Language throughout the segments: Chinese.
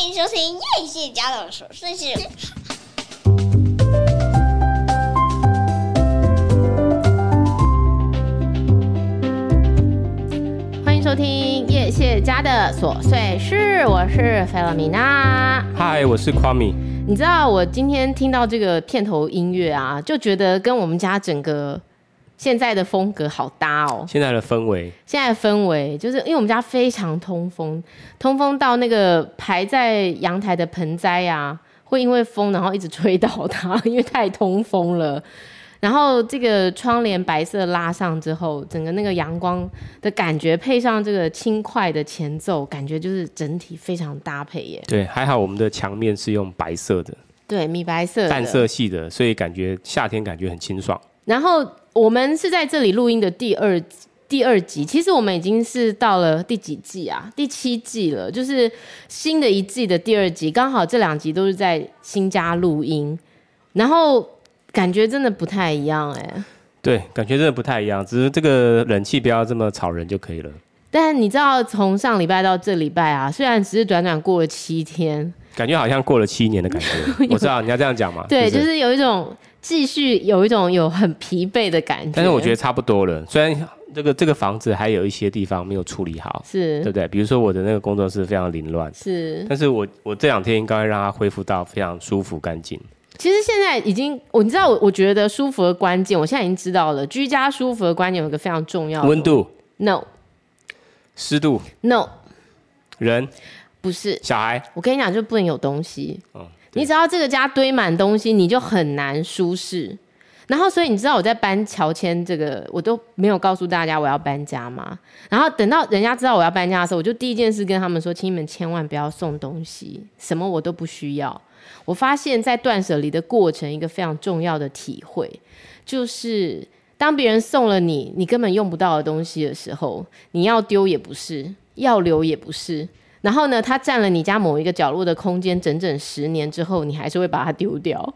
欢迎收听叶谢家的琐碎事。欢迎收听叶谢家的琐碎事，我是菲洛米娜。嗨，我是夸米。你知道我今天听到这个片头音乐啊，就觉得跟我们家整个。现在的风格好搭哦，现在的氛围，现在的氛围就是因为我们家非常通风，通风到那个排在阳台的盆栽啊，会因为风然后一直吹倒它，因为太通风了。然后这个窗帘白色拉上之后，整个那个阳光的感觉配上这个轻快的前奏，感觉就是整体非常搭配耶。对，还好我们的墙面是用白色的，对，米白色的，淡色系的，所以感觉夏天感觉很清爽。然后。我们是在这里录音的第二第二集，其实我们已经是到了第几季啊？第七季了，就是新的一季的第二集，刚好这两集都是在新家录音，然后感觉真的不太一样哎、欸。对，感觉真的不太一样，只是这个冷气不要这么吵人就可以了。但你知道，从上礼拜到这礼拜啊，虽然只是短短过了七天，感觉好像过了七年的感觉。我知道你要这样讲嘛？对，就是有一种。继续有一种有很疲惫的感觉，但是我觉得差不多了。虽然这个这个房子还有一些地方没有处理好，是对不对？比如说我的那个工作室非常凌乱，是。但是我我这两天应该会让它恢复到非常舒服干净。其实现在已经，我你知道，我我觉得舒服的关键，我现在已经知道了。居家舒服的关键有一个非常重要的温度，no。湿度，no。人不是小孩，我跟你讲，就不能有东西。嗯你只要这个家堆满东西，你就很难舒适。然后，所以你知道我在搬乔迁这个，我都没有告诉大家我要搬家吗？然后等到人家知道我要搬家的时候，我就第一件事跟他们说：请你们千万不要送东西，什么我都不需要。我发现，在断舍离的过程，一个非常重要的体会，就是当别人送了你你根本用不到的东西的时候，你要丢也不是，要留也不是。然后呢，它占了你家某一个角落的空间，整整十年之后，你还是会把它丢掉。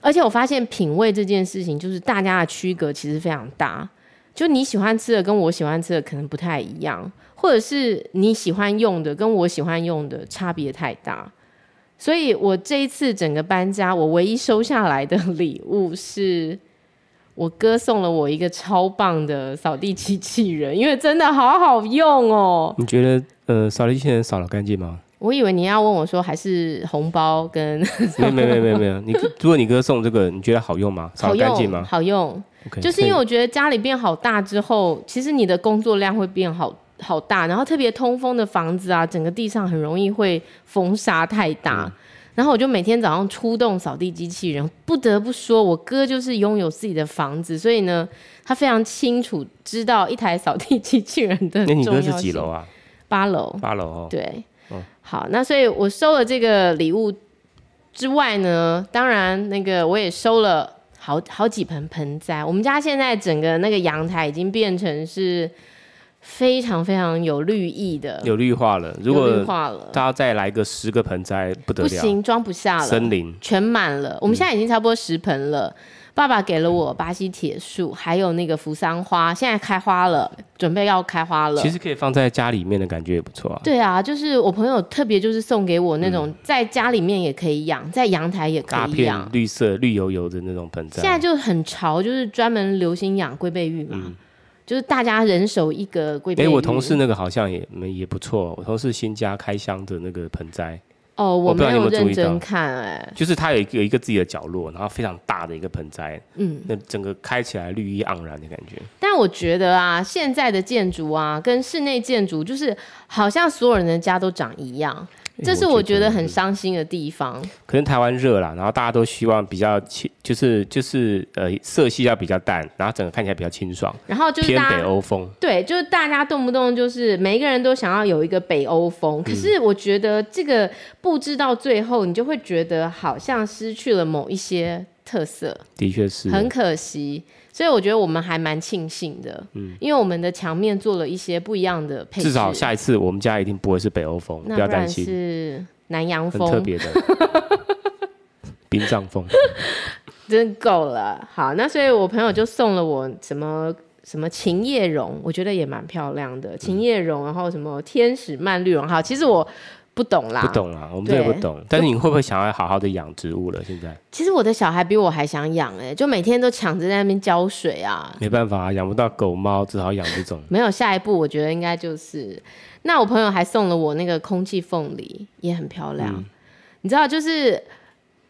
而且我发现品味这件事情，就是大家的区隔其实非常大。就你喜欢吃的跟我喜欢吃的可能不太一样，或者是你喜欢用的跟我喜欢用的差别太大。所以我这一次整个搬家，我唯一收下来的礼物是我哥送了我一个超棒的扫地机器人，因为真的好好用哦。你觉得？呃，扫地机器人扫了干净吗？我以为你要问我说，还是红包跟没有没有没有没有没有。你如果你哥送这个，你觉得好用吗？扫干净吗？好用，就是因为我觉得家里变好大之后，其实你的工作量会变好好大，然后特别通风的房子啊，整个地上很容易会风沙太大。嗯然后我就每天早上出动扫地机器人，不得不说，我哥就是拥有自己的房子，所以呢，他非常清楚知道一台扫地机器人的 重要性。那你哥是几楼啊？八楼。八楼哦。对。嗯。好，那所以我收了这个礼物之外呢，当然那个我也收了好好几盆盆栽。我们家现在整个那个阳台已经变成是。非常非常有绿意的，有绿化了。如果绿化了，大家再来个十个盆栽，不得了，不行，装不下了。森林全满了，我们现在已经差不多十盆了。嗯、爸爸给了我巴西铁树，还有那个扶桑花，现在开花了，准备要开花了。其实可以放在家里面的感觉也不错啊。对啊，就是我朋友特别就是送给我那种，在家里面也可以养，在阳台也可以养，大片绿色绿油油的那种盆栽。现在就很潮，就是专门流行养龟背玉嘛。嗯就是大家人手一个龟背芋。哎，我同事那个好像也没也不错。我同事新家开箱的那个盆栽。哦，我没有认真看哎。就是它有一个有一个自己的角落，然后非常大的一个盆栽。嗯。那整个开起来绿意盎然的感觉。但我觉得啊，现在的建筑啊，跟室内建筑，就是好像所有人的家都长一样。这是我觉得很伤心的地方。可能台湾热啦，然后大家都希望比较清，就是就是呃色系要比较淡，然后整个看起来比较清爽。然后就是偏北欧风。对，就是大家动不动就是每一个人都想要有一个北欧风，可是我觉得这个布置到最后，你就会觉得好像失去了某一些特色。的确是。很可惜。所以我觉得我们还蛮庆幸的，嗯，因为我们的墙面做了一些不一样的配置。至少下一次我们家一定不会是北欧风，不要担心。是南洋风，很特别的，冰葬风，真够了。好，那所以我朋友就送了我什么什么琴叶榕，我觉得也蛮漂亮的。琴叶榕，然后什么天使蔓绿绒。好，其实我不懂啦，不懂啦，我们真的不懂。但是你会不会想要好好的养植物了？现在其实我的小孩比我还想养哎、欸，就每天都抢着在那边浇水啊。没办法啊，养不到狗猫，只好养这种。没有下一步，我觉得应该就是，那我朋友还送了我那个空气凤梨，也很漂亮。嗯、你知道，就是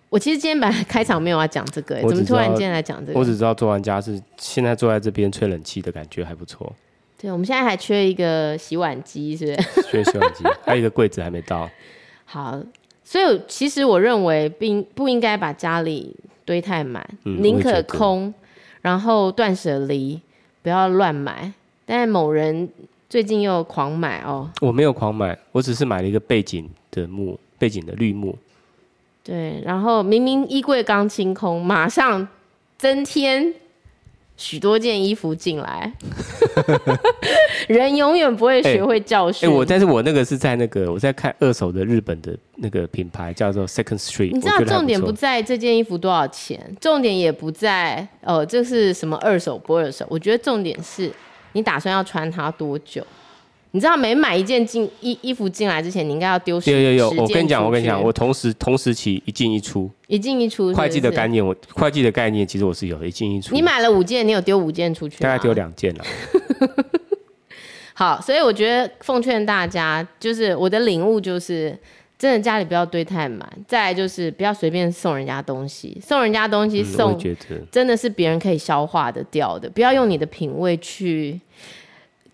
我其实今天本来开场没有要讲这个、欸，怎么突然间来讲这个？我只知道做完家是现在坐在这边吹冷气的感觉还不错。对，我们现在还缺一个洗碗机，是不是？缺洗碗机，还有一个柜子还没到。好，所以其实我认为并不应该把家里堆太满，宁、嗯、可空，然后断舍离，不要乱买。但是某人最近又狂买哦。我没有狂买，我只是买了一个背景的木，背景的绿幕。对，然后明明衣柜刚清空，马上增添。许多件衣服进来，人永远不会学会教训。哎、欸欸，我但是我那个是在那个我在看二手的日本的那个品牌叫做 Second Street。你知道重点不在这件衣服多少钱，重点也不在哦，这是什么二手不二手？我觉得重点是你打算要穿它多久。你知道每买一件进衣衣服进来之前，你应该要丢十。有有有，我跟你讲，我跟你讲，我同时同时期一进一出，一进一出是是。会计的概念，我会计的概念其实我是有一进一出。你买了五件，你有丢五件出去？大概丢两件了。好，所以我觉得奉劝大家，就是我的领悟就是，真的家里不要堆太满，再来就是不要随便送人家东西，送人家东西送，真的是别人可以消化的掉的，不要用你的品味去。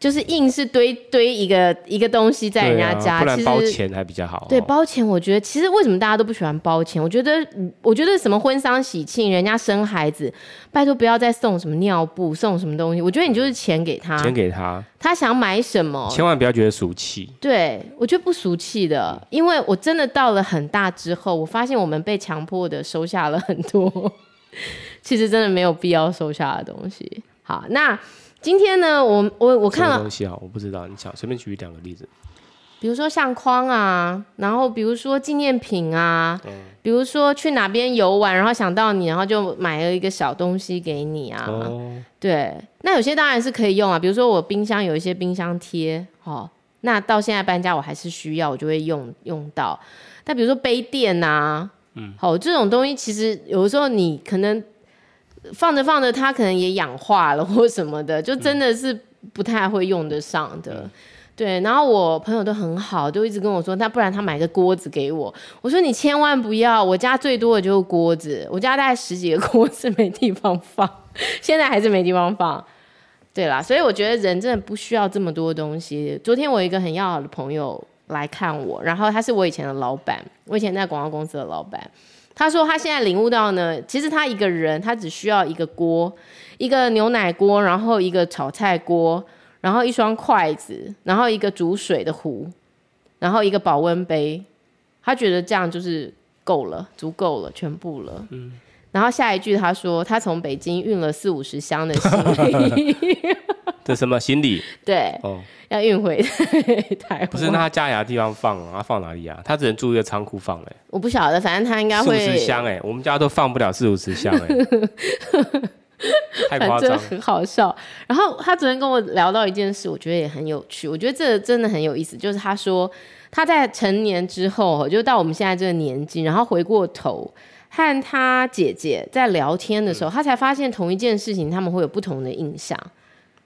就是硬是堆堆一个一个东西在人家家，啊、不然包钱还比较好。对，包钱，我觉得其实为什么大家都不喜欢包钱？我觉得，我觉得什么婚丧喜庆，人家生孩子，拜托不要再送什么尿布，送什么东西。我觉得你就是钱给他，钱给他，他想买什么，千万不要觉得俗气。对，我觉得不俗气的，因为我真的到了很大之后，我发现我们被强迫的收下了很多，其实真的没有必要收下的东西。好，那。今天呢，我我我看了。东西啊，我不知道，你想随便举两个例子，比如说相框啊，然后比如说纪念品啊，嗯，比如说去哪边游玩，然后想到你，然后就买了一个小东西给你啊，哦，对，那有些当然是可以用啊，比如说我冰箱有一些冰箱贴，哦，那到现在搬家我还是需要，我就会用用到。但比如说杯垫啊，嗯，好，这种东西其实有的时候你可能。放着放着，它可能也氧化了或什么的，就真的是不太会用得上的。嗯、对，然后我朋友都很好，就一直跟我说，那不然他买个锅子给我。我说你千万不要，我家最多的就是锅子，我家大概十几个锅子没地方放，现在还是没地方放。对啦，所以我觉得人真的不需要这么多东西。昨天我一个很要好的朋友来看我，然后他是我以前的老板，我以前在广告公司的老板。他说他现在领悟到呢，其实他一个人，他只需要一个锅，一个牛奶锅，然后一个炒菜锅，然后一双筷子，然后一个煮水的壶，然后一个保温杯。他觉得这样就是够了，足够了，全部了。嗯。然后下一句他说，他从北京运了四五十箱的行李。这什么行李？对。哦。要运回 台湾？不是，那他家里的地方放，他放哪里啊？他只能住一个仓库放哎。我不晓得，反正他应该会。四五十箱哎，我们家都放不了四五十箱哎。太夸张，很好笑。然后他昨天跟我聊到一件事，我觉得也很有趣。我觉得这真的很有意思，就是他说他在成年之后，就到我们现在这个年纪，然后回过头和他姐姐在聊天的时候，嗯、他才发现同一件事情，他们会有不同的印象。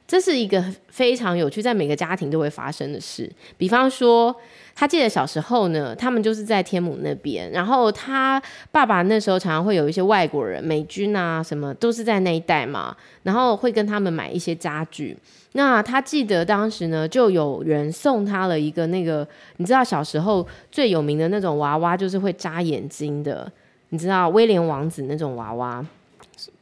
这是一个非常有趣，在每个家庭都会发生的事。比方说，他记得小时候呢，他们就是在天母那边，然后他爸爸那时候常常会有一些外国人、美军啊什么，都是在那一带嘛，然后会跟他们买一些家具。那他记得当时呢，就有人送他了一个那个，你知道小时候最有名的那种娃娃，就是会扎眼睛的，你知道威廉王子那种娃娃。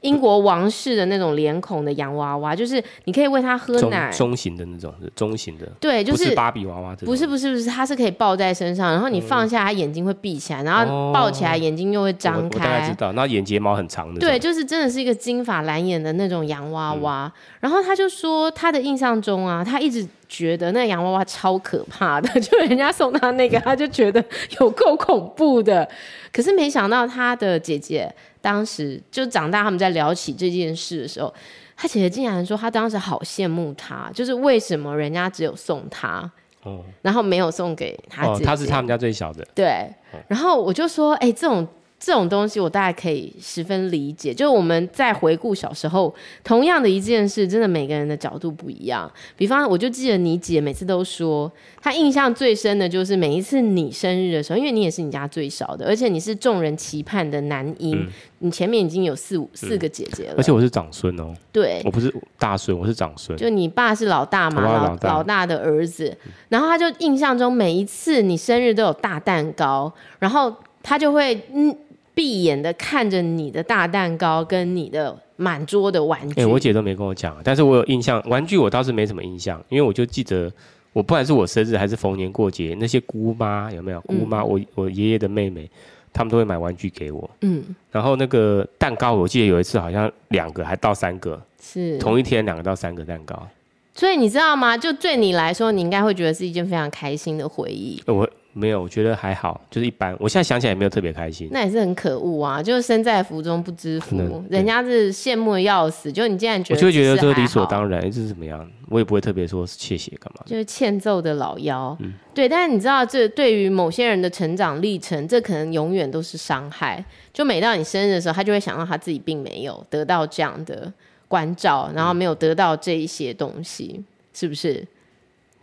英国王室的那种脸孔的洋娃娃，就是你可以喂它喝奶，中，中型的那种，中型的，对，就是，芭比娃娃，不是不是不是，它是可以抱在身上，然后你放下，它眼睛会闭起来，然后抱起来眼睛又会张开。我，我大概知道，那眼睫毛很长的，对，就是真的是一个金发蓝眼的那种洋娃娃。嗯、然后他就说，他的印象中啊，他一直觉得那洋娃娃超可怕的，就人家送他那个，他就觉得有够恐怖的。可是没想到他的姐姐。当时就长大，他们在聊起这件事的时候，他姐姐竟然说，他当时好羡慕他，就是为什么人家只有送他，哦，然后没有送给他姐姐。哦，他是他们家最小的。对，然后我就说，哎，这种。这种东西我大概可以十分理解，就是我们在回顾小时候，同样的一件事，真的每个人的角度不一样。比方，我就记得你姐每次都说，她印象最深的就是每一次你生日的时候，因为你也是你家最小的，而且你是众人期盼的男婴，嗯、你前面已经有四五四个姐姐了，而且我是长孙哦，对，我不是大孙，我是长孙，就你爸是老大嘛，老大。老大的儿子，然后他就印象中每一次你生日都有大蛋糕，然后他就会嗯。闭眼的看着你的大蛋糕跟你的满桌的玩具。哎、欸，我姐都没跟我讲，但是我有印象，玩具我倒是没什么印象，因为我就记得，我不管是我生日还是逢年过节，那些姑妈有没有？姑妈，我我爷爷的妹妹，他们都会买玩具给我。嗯。然后那个蛋糕，我记得有一次好像两个还到三个，是同一天两个到三个蛋糕。所以你知道吗？就对你来说，你应该会觉得是一件非常开心的回忆。我。没有，我觉得还好，就是一般。我现在想起来也没有特别开心。那也是很可恶啊！就是身在福中不知福，人家是羡慕的要死。就你竟然觉得，我就会觉得这理所当然，这是怎么样？我也不会特别说谢谢干嘛。就是欠揍的老妖。嗯，对。但是你知道，这对于某些人的成长历程，这可能永远都是伤害。就每到你生日的时候，他就会想到他自己并没有得到这样的关照，然后没有得到这一些东西，嗯、是不是？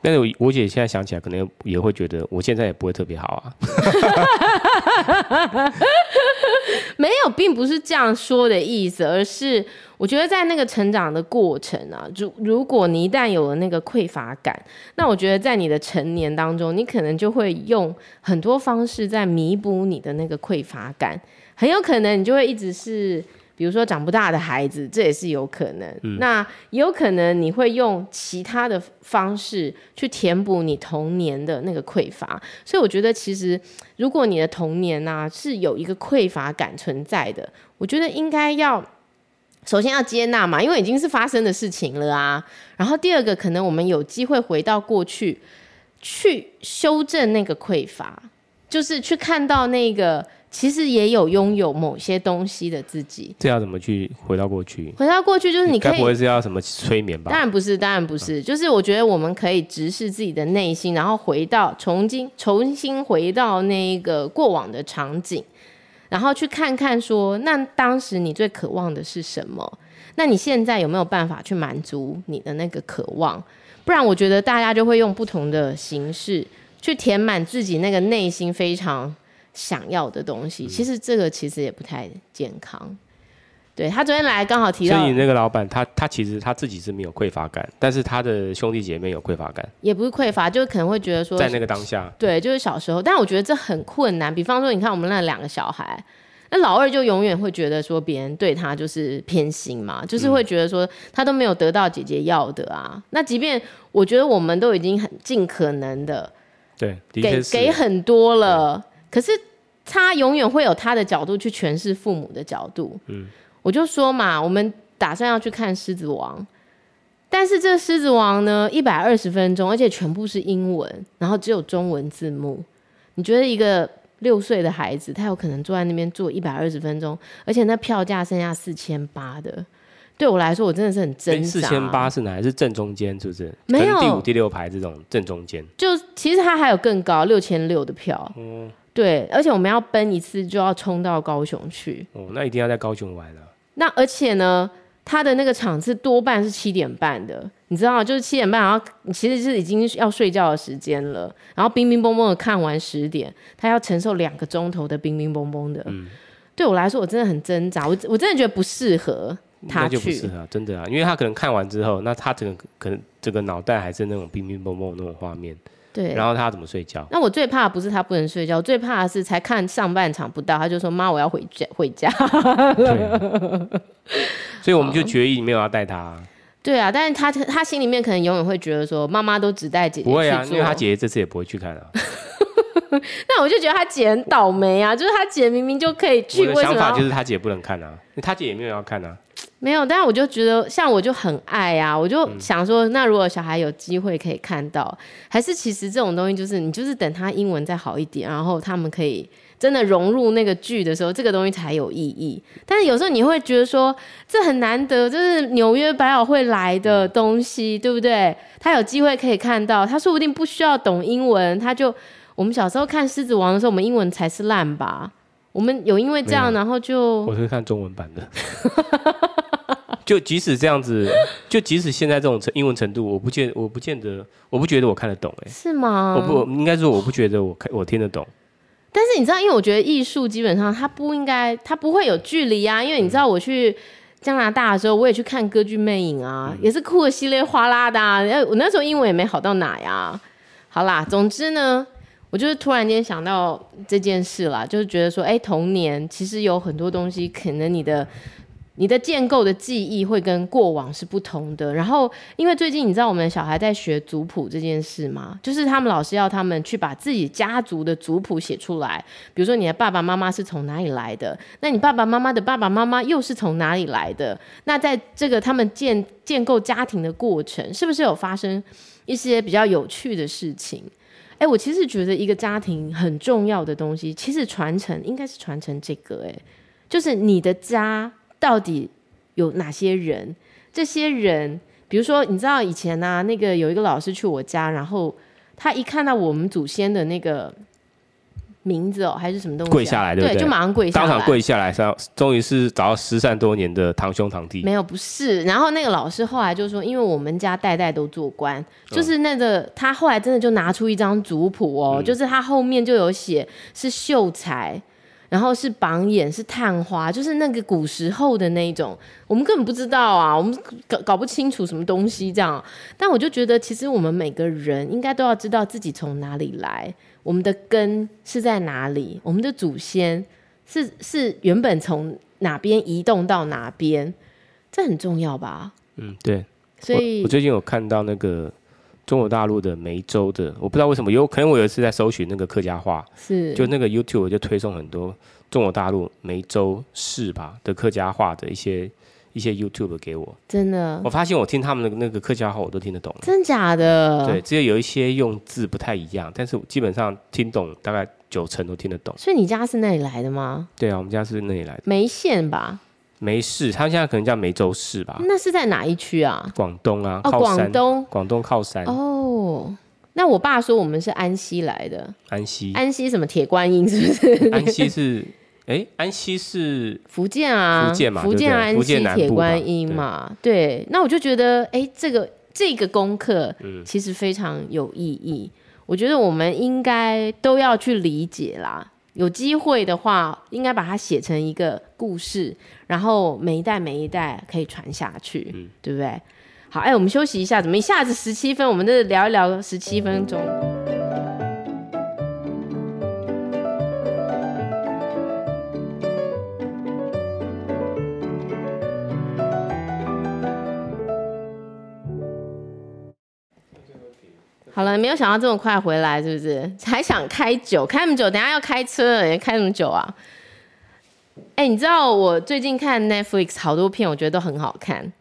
但是我姐现在想起来，可能也会觉得我现在也不会特别好啊。没有，并不是这样说的意思，而是我觉得在那个成长的过程啊，如如果你一旦有了那个匮乏感，那我觉得在你的成年当中，你可能就会用很多方式在弥补你的那个匮乏感，很有可能你就会一直是。比如说长不大的孩子，这也是有可能。嗯、那有可能你会用其他的方式去填补你童年的那个匮乏。所以我觉得，其实如果你的童年呢、啊、是有一个匮乏感存在的，我觉得应该要首先要接纳嘛，因为已经是发生的事情了啊。然后第二个，可能我们有机会回到过去，去修正那个匮乏，就是去看到那个。其实也有拥有某些东西的自己，这要怎么去回到过去？回到过去就是你可以，该不会是要什么催眠吧？当然不是，当然不是。嗯、就是我觉得我们可以直视自己的内心，然后回到重新重新回到那个过往的场景，然后去看看说，那当时你最渴望的是什么？那你现在有没有办法去满足你的那个渴望？不然我觉得大家就会用不同的形式去填满自己那个内心非常。想要的东西，其实这个其实也不太健康。对，他昨天来刚好提到，所以那个老板他他其实他自己是没有匮乏感，但是他的兄弟姐妹有匮乏感，也不是匮乏，就是可能会觉得说在那个当下，对，就是小时候。但我觉得这很困难。比方说，你看我们那两个小孩，那老二就永远会觉得说别人对他就是偏心嘛，就是会觉得说他都没有得到姐姐要的啊。嗯、那即便我觉得我们都已经很尽可能的，对，的给给很多了。可是他永远会有他的角度去诠释父母的角度。嗯，我就说嘛，我们打算要去看《狮子王》，但是这《狮子王》呢，一百二十分钟，而且全部是英文，然后只有中文字幕。你觉得一个六岁的孩子，他有可能坐在那边坐一百二十分钟，而且那票价剩下四千八的？对我来说，我真的是很挣扎。四千八是哪？是正中间，是不是？没有，第五、第六排这种正中间。就其实他还有更高，六千六的票。嗯。对，而且我们要奔一次就要冲到高雄去。哦，那一定要在高雄玩了。那而且呢，他的那个场次多半是七点半的，你知道，就是七点半，然后其实是已经要睡觉的时间了，然后冰冰崩崩的看完十点，他要承受两个钟头的冰冰崩崩的。嗯，对我来说，我真的很挣扎，我我真的觉得不适合他就不适合，真的啊，因为他可能看完之后，那他整个可能整个脑袋还是那种冰冰崩崩的那种画面。对，然后他怎么睡觉？那我最怕不是他不能睡觉，我最怕的是才看上半场不到，他就说妈，我要回家 回家。所以我们就决议没有要带他。对啊，但是他他心里面可能永远会觉得说，妈妈都只带姐姐。不会啊，因为他姐姐这次也不会去看啊。那我就觉得他姐很倒霉啊，就是他姐明明就可以去，我的想法就是他姐不能看啊，他姐也没有要看啊。没有，但是我就觉得，像我就很爱啊，我就想说，那如果小孩有机会可以看到，还是其实这种东西就是你就是等他英文再好一点，然后他们可以真的融入那个剧的时候，这个东西才有意义。但是有时候你会觉得说，这很难得，就是纽约百老汇来的东西，对不对？他有机会可以看到，他说不定不需要懂英文，他就我们小时候看《狮子王》的时候，我们英文才是烂吧？我们有因为这样，然后就我是看中文版的。就即使这样子，就即使现在这种英文程度，我不见我不见得，我不觉得我看得懂哎、欸，是吗？我不应该说我不觉得我看我听得懂。但是你知道，因为我觉得艺术基本上它不应该，它不会有距离啊。因为你知道，我去加拿大的时候，我也去看歌剧魅影啊，嗯、也是哭的稀里哗啦的、啊。我那时候英文也没好到哪呀。好啦，总之呢，我就是突然间想到这件事啦，就是觉得说，哎、欸，童年其实有很多东西，可能你的。你的建构的记忆会跟过往是不同的。然后，因为最近你知道我们小孩在学族谱这件事吗？就是他们老师要他们去把自己家族的族谱写出来。比如说你的爸爸妈妈是从哪里来的，那你爸爸妈妈的爸爸妈妈又是从哪里来的？那在这个他们建建构家庭的过程，是不是有发生一些比较有趣的事情？哎，我其实觉得一个家庭很重要的东西，其实传承应该是传承这个，哎，就是你的家。到底有哪些人？这些人，比如说，你知道以前呢、啊，那个有一个老师去我家，然后他一看到我们祖先的那个名字哦，还是什么东西、啊，跪下来，对不对？对，就马上跪下来，当场跪下来，上终于是找到失散多年的堂兄堂弟。没有，不是。然后那个老师后来就说，因为我们家代代都做官，就是那个他后来真的就拿出一张族谱哦，嗯、就是他后面就有写是秀才。然后是榜眼，是探花，就是那个古时候的那一种，我们根本不知道啊，我们搞搞不清楚什么东西这样。但我就觉得，其实我们每个人应该都要知道自己从哪里来，我们的根是在哪里，我们的祖先是是原本从哪边移动到哪边，这很重要吧？嗯，对。所以我，我最近有看到那个。中国大陆的梅州的，我不知道为什么有可能我有一次在搜寻那个客家话，是就那个 YouTube 就推送很多中国大陆梅州市吧的客家话的一些一些 YouTube 给我，真的，我发现我听他们的那个客家话我都听得懂，真假的？对，只有有一些用字不太一样，但是基本上听懂大概九成都听得懂。所以你家是那里来的吗？对啊，我们家是那里来的，梅县吧。梅市，他现在可能叫梅州市吧？那是在哪一区啊？广东啊，哦，广东，广东靠山。哦，那我爸说我们是安溪来的。安溪，安溪什么铁观音是不是？安溪是，哎、欸，安溪是福建啊，福建嘛，福建安溪铁观音嘛，嘛对。对，那我就觉得，哎、欸，这个这个功课其实非常有意义。嗯、我觉得我们应该都要去理解啦。有机会的话，应该把它写成一个故事，然后每一代每一代可以传下去，嗯、对不对？好，哎，我们休息一下，怎么一下子十七分？我们这聊一聊十七分钟。好了，没有想到这么快回来，是不是？还想开酒，开那么久，等下要开车开那么久啊？哎、你知道我最近看 Netflix 好多片，我觉得都很好看。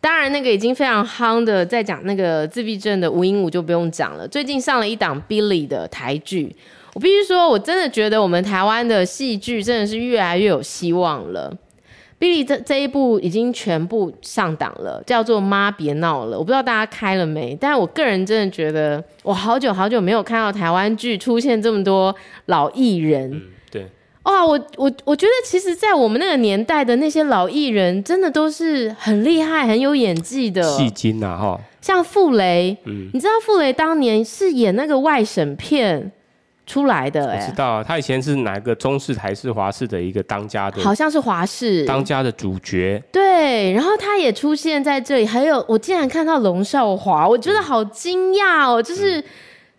当然，那个已经非常夯的，在讲那个自闭症的吴英武就不用讲了。最近上了一档 Billy 的台剧，我必须说，我真的觉得我们台湾的戏剧真的是越来越有希望了。Billy 这这一部已经全部上档了，叫做《妈别闹了》。我不知道大家开了没，但我个人真的觉得，我好久好久没有看到台湾剧出现这么多老艺人。哇，我我我觉得，其实，在我们那个年代的那些老艺人，真的都是很厉害、很有演技的。戏精呐，哈，像傅雷，嗯，你知道傅雷当年是演那个外省片。出来的、欸，我知道啊，他以前是哪个中视、台视、华视的一个当家的，好像是华视当家的主角。对，然后他也出现在这里，还有我竟然看到龙少华，我觉得好惊讶哦，就是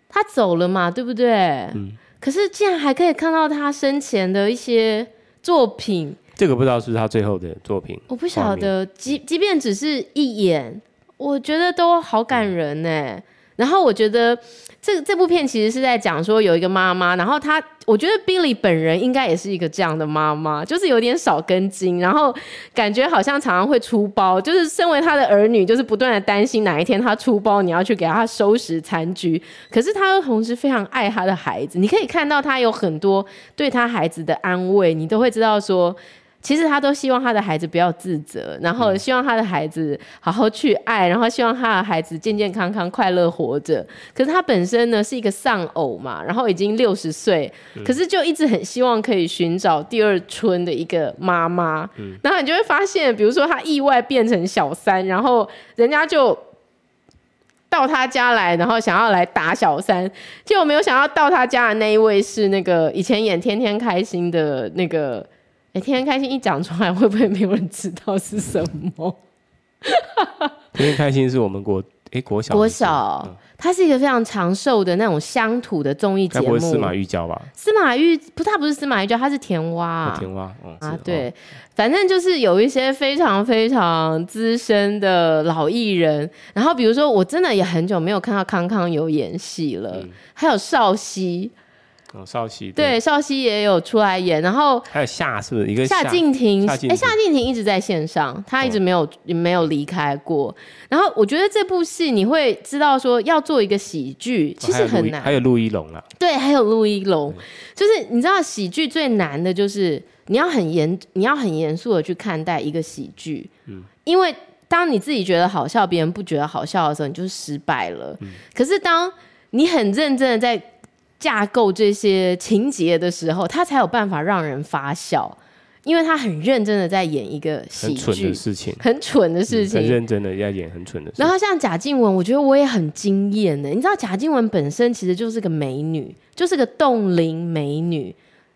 他走了嘛，对不对？嗯。可是竟然还可以看到他生前的一些作品，这个不知道是他最后的作品，我不晓得。即即便只是一眼，我觉得都好感人呢。然后我觉得这这部片其实是在讲说有一个妈妈，然后她我觉得 Billy 本人应该也是一个这样的妈妈，就是有点少根筋，然后感觉好像常常会出包，就是身为他的儿女，就是不断的担心哪一天他出包，你要去给他收拾残局。可是他同时非常爱他的孩子，你可以看到他有很多对他孩子的安慰，你都会知道说。其实他都希望他的孩子不要自责，然后希望他的孩子好好去爱，然后希望他的孩子健健康康、快乐活着。可是他本身呢是一个丧偶嘛，然后已经六十岁，可是就一直很希望可以寻找第二春的一个妈妈。嗯，然后你就会发现，比如说他意外变成小三，然后人家就到他家来，然后想要来打小三，结果没有想到到他家的那一位是那个以前演《天天开心》的那个。哎，天天开心一讲出来，会不会没有人知道是什么？天天开心是我们国哎国小国小，它是一个非常长寿的那种乡土的综艺节目。该不会司马玉娇吧？司马玉不，他不是司马玉娇，他是田蛙。田蛙，哦、啊，对，哦、反正就是有一些非常非常资深的老艺人。然后比如说，我真的也很久没有看到康康有演戏了，嗯、还有少熙。哦，少熙对，少熙也有出来演，然后还有夏是不是一个夏静婷？哎，夏静婷一直在线上，他一直没有、哦、没有离开过。然后我觉得这部戏你会知道说要做一个喜剧，其实很难。还有陆一龙啊，对，还有陆一龙，就是你知道喜剧最难的就是你要很严，你要很严肃的去看待一个喜剧，嗯，因为当你自己觉得好笑，别人不觉得好笑的时候，你就失败了。嗯、可是当你很认真的在架构这些情节的时候，他才有办法让人发笑，因为他很认真的在演一个喜剧，很蠢的事情，很蠢的事情，嗯、很认真的要演很蠢的事情。然后像贾静雯，我觉得我也很惊艳呢。你知道贾静雯本身其实就是个美女，就是个冻龄美女。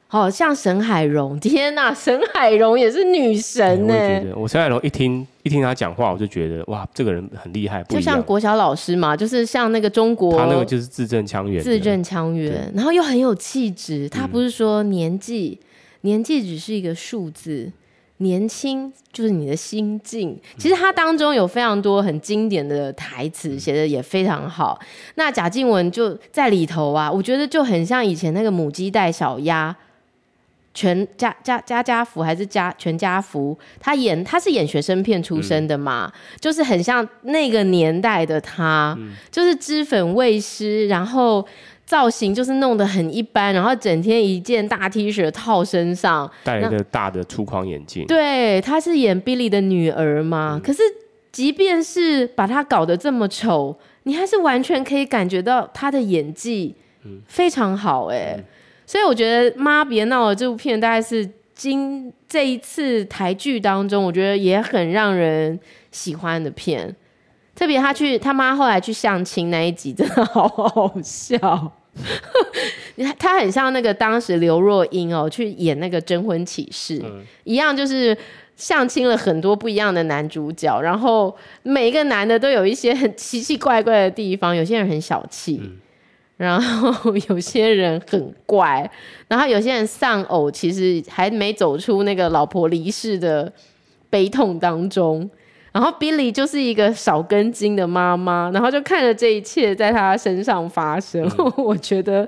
好像沈海蓉，天呐，沈海蓉也是女神呢。我，我沈海蓉一听一听她讲话，我就觉得哇，这个人很厉害，就像国小老师嘛，就是像那个中国，他那个就是字正腔圆，字正腔圆，然后又很有气质。他不是说年纪，嗯、年纪只是一个数字，年轻就是你的心境。其实他当中有非常多很经典的台词，写的也非常好。那贾静雯就在里头啊，我觉得就很像以前那个母鸡带小鸭。全家家家家福还是家全家福？他演他是演学生片出身的嘛，嗯、就是很像那个年代的他，嗯、就是脂粉未施，然后造型就是弄得很一般，然后整天一件大 T 恤套身上，戴一个大的粗框眼镜。对，他是演 Billy 的女儿嘛。嗯、可是即便是把他搞得这么丑，你还是完全可以感觉到他的演技非常好哎、欸。嗯所以我觉得《妈别闹了》这部片大概是今这一次台剧当中，我觉得也很让人喜欢的片。特别他去他妈后来去相亲那一集，真的好好笑。他很像那个当时刘若英哦，去演那个征婚启事，嗯、一样，就是相亲了很多不一样的男主角，然后每一个男的都有一些很奇奇怪怪的地方，有些人很小气。嗯然后 有些人很怪，然后有些人丧偶，其实还没走出那个老婆离世的悲痛当中。然后 Billy 就是一个少根筋的妈妈，然后就看着这一切在她身上发生，嗯、我觉得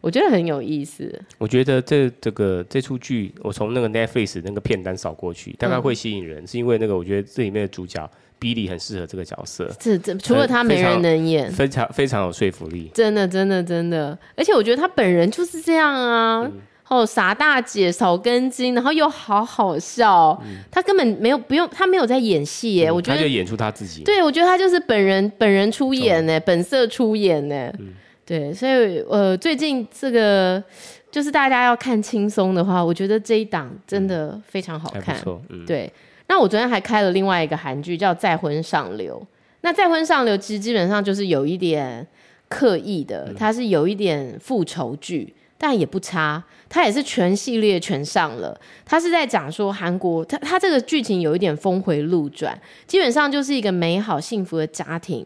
我觉得很有意思。我觉得这这个这出剧，我从那个 Netflix 那个片单扫过去，大概会吸引人，嗯、是因为那个我觉得这里面的主角。Billy 很适合这个角色，是这除了他没人能演，非常非常有说服力，真的真的真的，而且我觉得他本人就是这样啊，嗯、哦傻大姐少根筋，然后又好好笑，嗯、他根本没有不用他没有在演戏耶，嗯、我觉得他就演出他自己，对我觉得他就是本人本人出演呢，哦、本色出演呢，嗯、对，所以呃最近这个就是大家要看轻松的话，我觉得这一档真的非常好看，嗯、对。那我昨天还开了另外一个韩剧，叫《再婚上流》。那《再婚上流》其实基本上就是有一点刻意的，它是有一点复仇剧，但也不差。它也是全系列全上了。它是在讲说韩国，它它这个剧情有一点峰回路转，基本上就是一个美好幸福的家庭，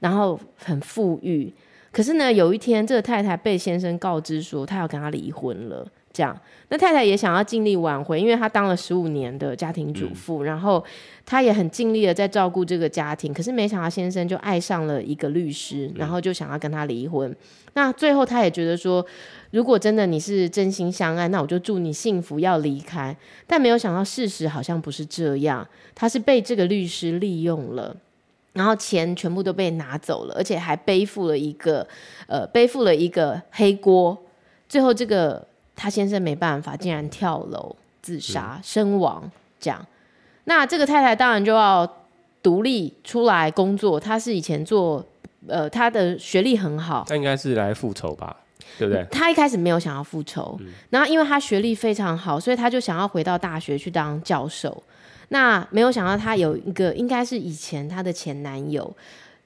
然后很富裕。可是呢，有一天这个太太被先生告知说，他要跟他离婚了。这样，那太太也想要尽力挽回，因为她当了十五年的家庭主妇，嗯、然后她也很尽力的在照顾这个家庭。可是没想到先生就爱上了一个律师，然后就想要跟他离婚。嗯、那最后她也觉得说，如果真的你是真心相爱，那我就祝你幸福，要离开。但没有想到事实好像不是这样，她是被这个律师利用了，然后钱全部都被拿走了，而且还背负了一个呃背负了一个黑锅。最后这个。他先生没办法，竟然跳楼自杀身亡。这样，那这个太太当然就要独立出来工作。她是以前做，呃，她的学历很好，她应该是来复仇吧，对不对？她一开始没有想要复仇，嗯、然后因为她学历非常好，所以她就想要回到大学去当教授。那没有想到，她有一个应该是以前她的前男友，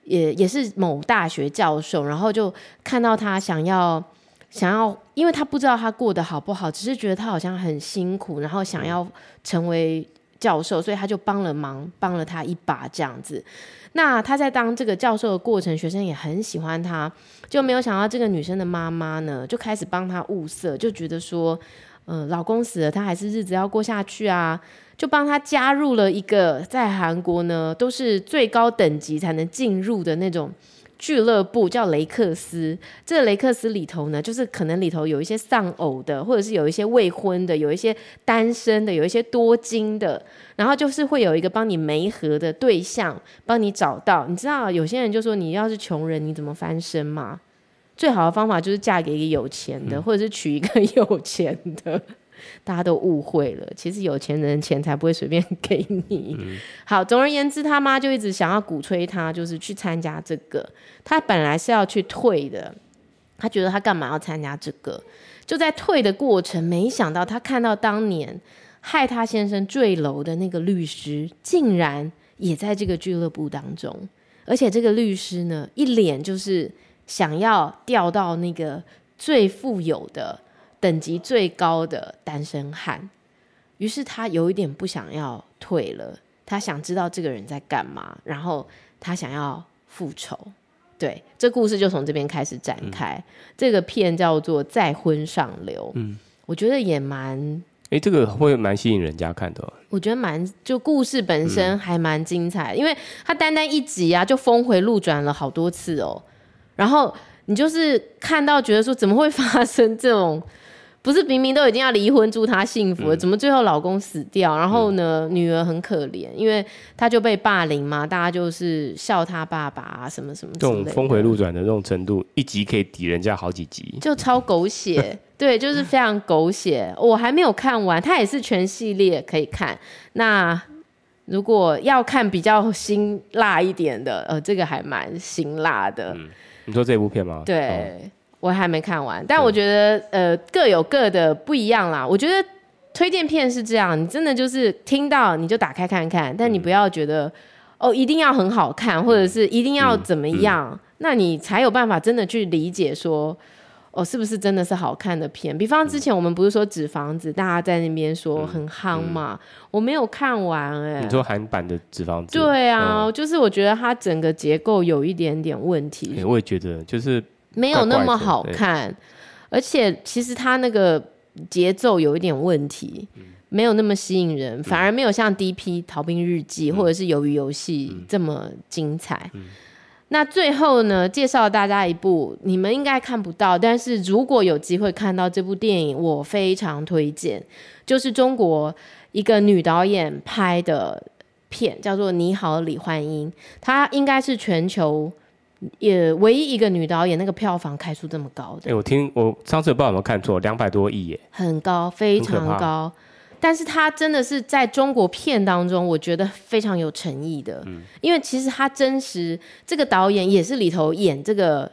也也是某大学教授，然后就看到她想要。想要，因为他不知道他过得好不好，只是觉得他好像很辛苦，然后想要成为教授，所以他就帮了忙，帮了他一把这样子。那他在当这个教授的过程，学生也很喜欢他，就没有想到这个女生的妈妈呢，就开始帮他物色，就觉得说，嗯、老公死了，他还是日子要过下去啊，就帮他加入了一个在韩国呢，都是最高等级才能进入的那种。俱乐部叫雷克斯，这个雷克斯里头呢，就是可能里头有一些丧偶的，或者是有一些未婚的，有一些单身的，有一些多金的，然后就是会有一个帮你媒合的对象，帮你找到。你知道有些人就说，你要是穷人，你怎么翻身嘛？最好的方法就是嫁给一个有钱的，嗯、或者是娶一个 有钱的。大家都误会了，其实有钱人钱才不会随便 给你。嗯、好，总而言之，他妈就一直想要鼓吹他，就是去参加这个。他本来是要去退的，他觉得他干嘛要参加这个？就在退的过程，没想到他看到当年害他先生坠楼的那个律师，竟然也在这个俱乐部当中。而且这个律师呢，一脸就是想要调到那个最富有的。等级最高的单身汉，于是他有一点不想要退了，他想知道这个人在干嘛，然后他想要复仇。对，这故事就从这边开始展开。嗯、这个片叫做《再婚上流》，嗯，我觉得也蛮……哎，这个会蛮吸引人家看的。我觉得蛮，就故事本身还蛮精彩，嗯、因为他单单一集啊，就峰回路转了好多次哦。然后你就是看到觉得说，怎么会发生这种？不是明明都已经要离婚，祝她幸福了，嗯、怎么最后老公死掉？然后呢，嗯、女儿很可怜，因为她就被霸凌嘛，大家就是笑她爸爸啊，什么什么。这种峰回路转的这种程度，一集可以抵人家好几集，就超狗血，对，就是非常狗血。我还没有看完，它也是全系列可以看。那如果要看比较辛辣一点的，呃，这个还蛮辛辣的。嗯、你说这部片吗？对。哦我还没看完，但我觉得呃各有各的不一样啦。我觉得推荐片是这样，你真的就是听到你就打开看看，但你不要觉得哦一定要很好看，或者是一定要怎么样，那你才有办法真的去理解说哦是不是真的是好看的片。比方之前我们不是说纸房子，大家在那边说很夯嘛，我没有看完哎。你说韩版的纸房子？对啊，就是我觉得它整个结构有一点点问题。我也觉得就是。没有那么好看，而且其实它那个节奏有一点问题，嗯、没有那么吸引人，反而没有像《D.P. 逃兵日记》或者是《鱿鱼游戏》这么精彩。那最后呢，介绍大家一部你们应该看不到，但是如果有机会看到这部电影，我非常推荐，就是中国一个女导演拍的片，叫做《你好，李焕英》，她应该是全球。也唯一一个女导演，那个票房开出这么高的。哎、欸，我听我上次不知道有没有看错，两百多亿耶，很高，非常高。但是她真的是在中国片当中，我觉得非常有诚意的。嗯，因为其实她真实这个导演也是里头演这个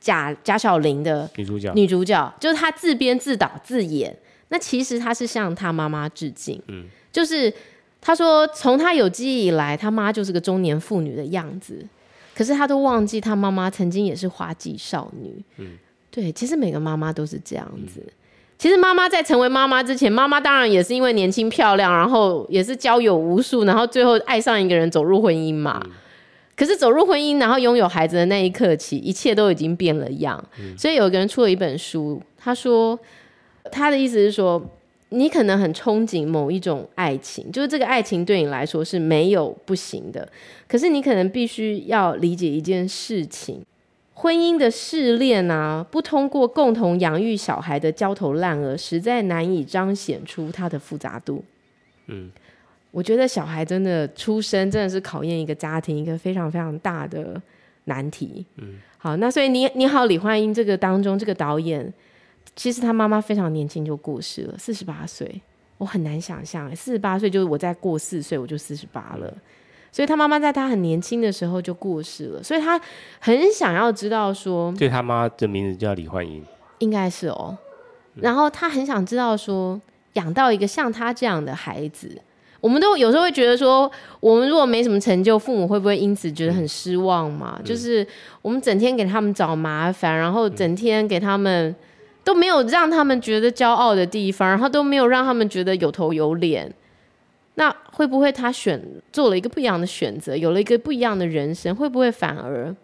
贾贾小玲的女主角，女主角就是她自编自导自演。那其实她是向她妈妈致敬。嗯，就是她说从她有记忆以来，她妈就是个中年妇女的样子。可是他都忘记，他妈妈曾经也是花季少女。嗯，对，其实每个妈妈都是这样子。嗯、其实妈妈在成为妈妈之前，妈妈当然也是因为年轻漂亮，然后也是交友无数，然后最后爱上一个人走入婚姻嘛。嗯、可是走入婚姻，然后拥有孩子的那一刻起，一切都已经变了样。嗯、所以有一个人出了一本书，他说他的意思是说，你可能很憧憬某一种爱情，就是这个爱情对你来说是没有不行的。可是你可能必须要理解一件事情：婚姻的试炼啊，不通过共同养育小孩的焦头烂额，实在难以彰显出它的复杂度。嗯。我觉得小孩真的出生真的是考验一个家庭一个非常非常大的难题。嗯，好，那所以你你好，李焕英这个当中这个导演，其实他妈妈非常年轻就过世了，四十八岁，我很难想象，四十八岁就是我再过四岁我就四十八了，所以他妈妈在他很年轻的时候就过世了，所以他很想要知道说，对他妈的名字叫李焕英，应该是哦，然后他很想知道说，养到一个像他这样的孩子。我们都有时候会觉得说，我们如果没什么成就，父母会不会因此觉得很失望嘛？嗯、就是我们整天给他们找麻烦，然后整天给他们都没有让他们觉得骄傲的地方，然后都没有让他们觉得有头有脸。那会不会他选做了一个不一样的选择，有了一个不一样的人生？会不会反而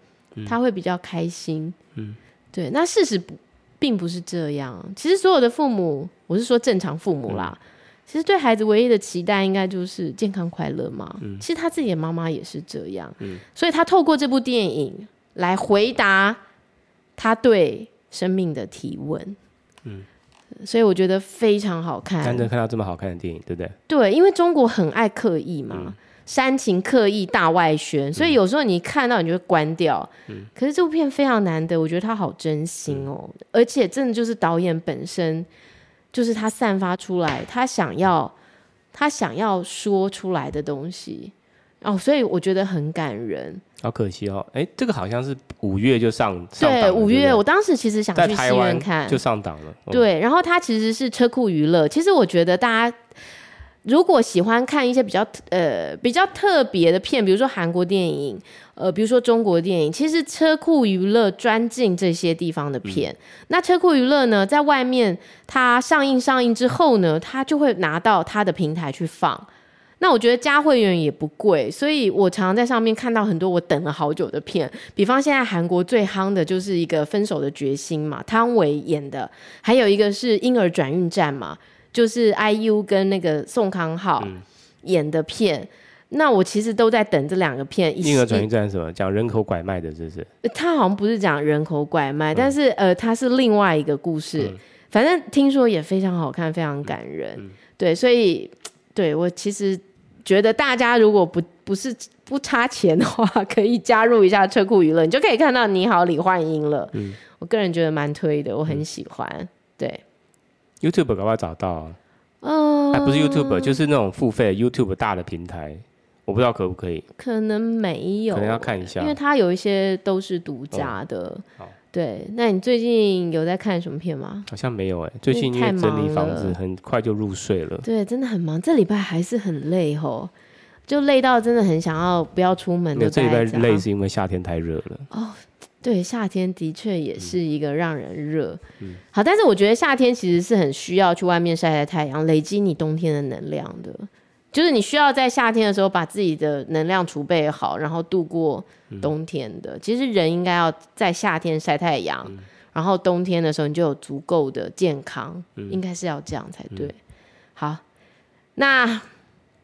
他会比较开心？嗯，对。那事实不并不是这样。其实所有的父母，我是说正常父母啦。嗯其实对孩子唯一的期待，应该就是健康快乐嘛。嗯、其实他自己的妈妈也是这样，嗯、所以他透过这部电影来回答他对生命的提问。嗯，所以我觉得非常好看。难得看到这么好看的电影，对不对？对，因为中国很爱刻意嘛，嗯、煽情刻意大外宣，所以有时候你看到你就会关掉。嗯，可是这部片非常难得，我觉得他好真心哦，嗯、而且真的就是导演本身。就是他散发出来，他想要，他想要说出来的东西哦，所以我觉得很感人。好可惜哦，哎，这个好像是五月就上，对，五月，我当时其实想去戏院看，就上档了。嗯、对，然后它其实是车库娱乐，其实我觉得大家。如果喜欢看一些比较呃比较特别的片，比如说韩国电影，呃，比如说中国电影，其实车库娱乐专进这些地方的片。嗯、那车库娱乐呢，在外面它上映上映之后呢，它就会拿到它的平台去放。那我觉得加会员也不贵，所以我常常在上面看到很多我等了好久的片。比方现在韩国最夯的就是一个《分手的决心》嘛，汤唯演的，还有一个是《婴儿转运站》嘛。就是 IU 跟那个宋康昊演的片，嗯、那我其实都在等这两个片。婴儿转运站是什么？讲人口拐卖的，是不是？他好像不是讲人口拐卖，嗯、但是呃，他是另外一个故事。嗯、反正听说也非常好看，非常感人。嗯、对，所以对我其实觉得大家如果不不是不差钱的话，可以加入一下车库娱乐，你就可以看到你好李焕英了。嗯，我个人觉得蛮推的，我很喜欢。嗯、对。YouTube 搞不可以找到啊？嗯，还不是 YouTube，就是那种付费 YouTube 大的平台，我不知道可不可以。可能没有，可能要看一下，因为它有一些都是独家的。对，那你最近有在看什么片吗？好像没有哎，最近因为整理房子，很快就入睡了。对，真的很忙，这礼拜还是很累吼，就累到真的很想要不要出门的。这礼拜累是因为夏天太热了。哦。对，夏天的确也是一个让人热。嗯，好，但是我觉得夏天其实是很需要去外面晒晒太阳，累积你冬天的能量的。就是你需要在夏天的时候把自己的能量储备好，然后度过冬天的。嗯，其实人应该要在夏天晒太阳，嗯，然后冬天的时候你就有足够的健康，嗯，应该是要这样才对。嗯，好，那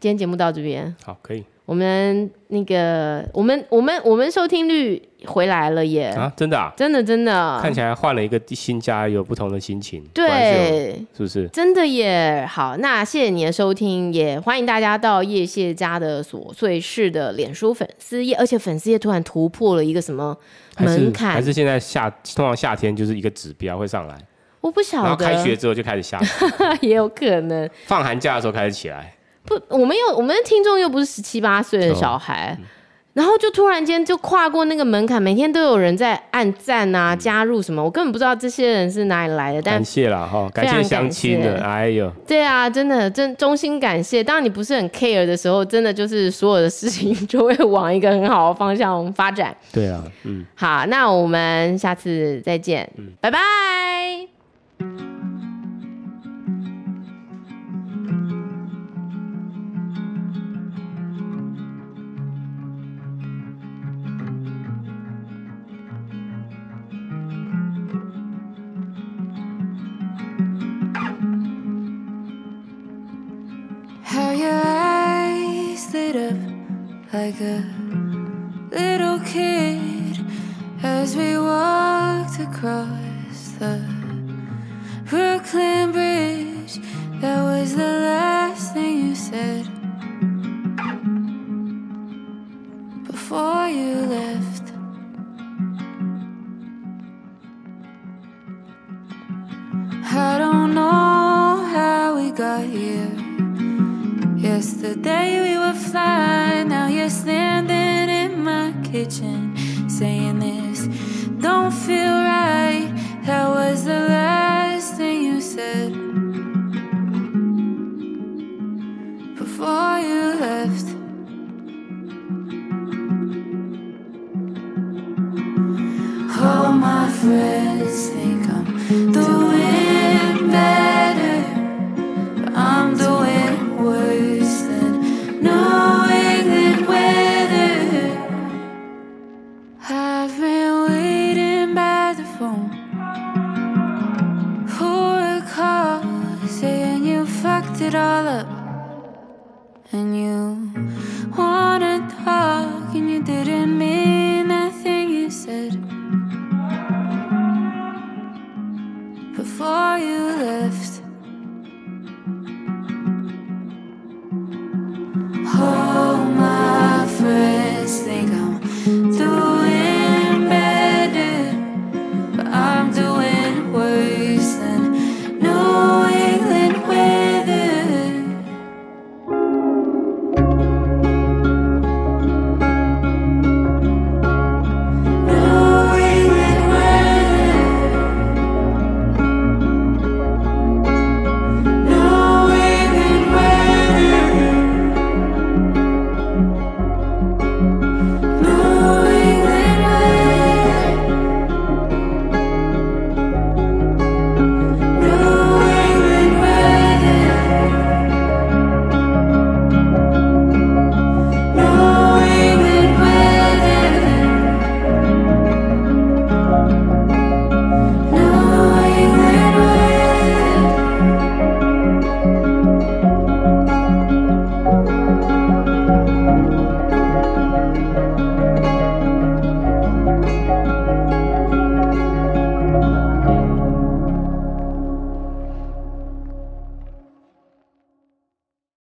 今天节目到这边，好，可以。我们那个，我们我们我们收听率回来了耶！啊，真的啊，真的真的，看起来换了一个新家，有不同的心情，对，是不是？真的耶！好，那谢谢你的收听，也欢迎大家到叶谢家的琐碎事的脸书粉丝页，而且粉丝页突然突破了一个什么门槛？还是现在夏通常夏天就是一个指标会上来？我不晓得。然后开学之后就开始下，也有可能。放寒假的时候开始起来。不，我们又我们的听众又不是十七八岁的小孩，哦嗯、然后就突然间就跨过那个门槛，每天都有人在按赞啊，嗯、加入什么，我根本不知道这些人是哪里来的。但感谢啦哈，感谢相亲的，哎呦，对啊，真的真衷心感谢。当你不是很 care 的时候，真的就是所有的事情就会往一个很好的方向发展。对啊，嗯，好，那我们下次再见，嗯，拜拜。Like a little kid as we walked across the Brooklyn Bridge. That was the last thing you said Yesterday we were flying, now you're standing in my kitchen saying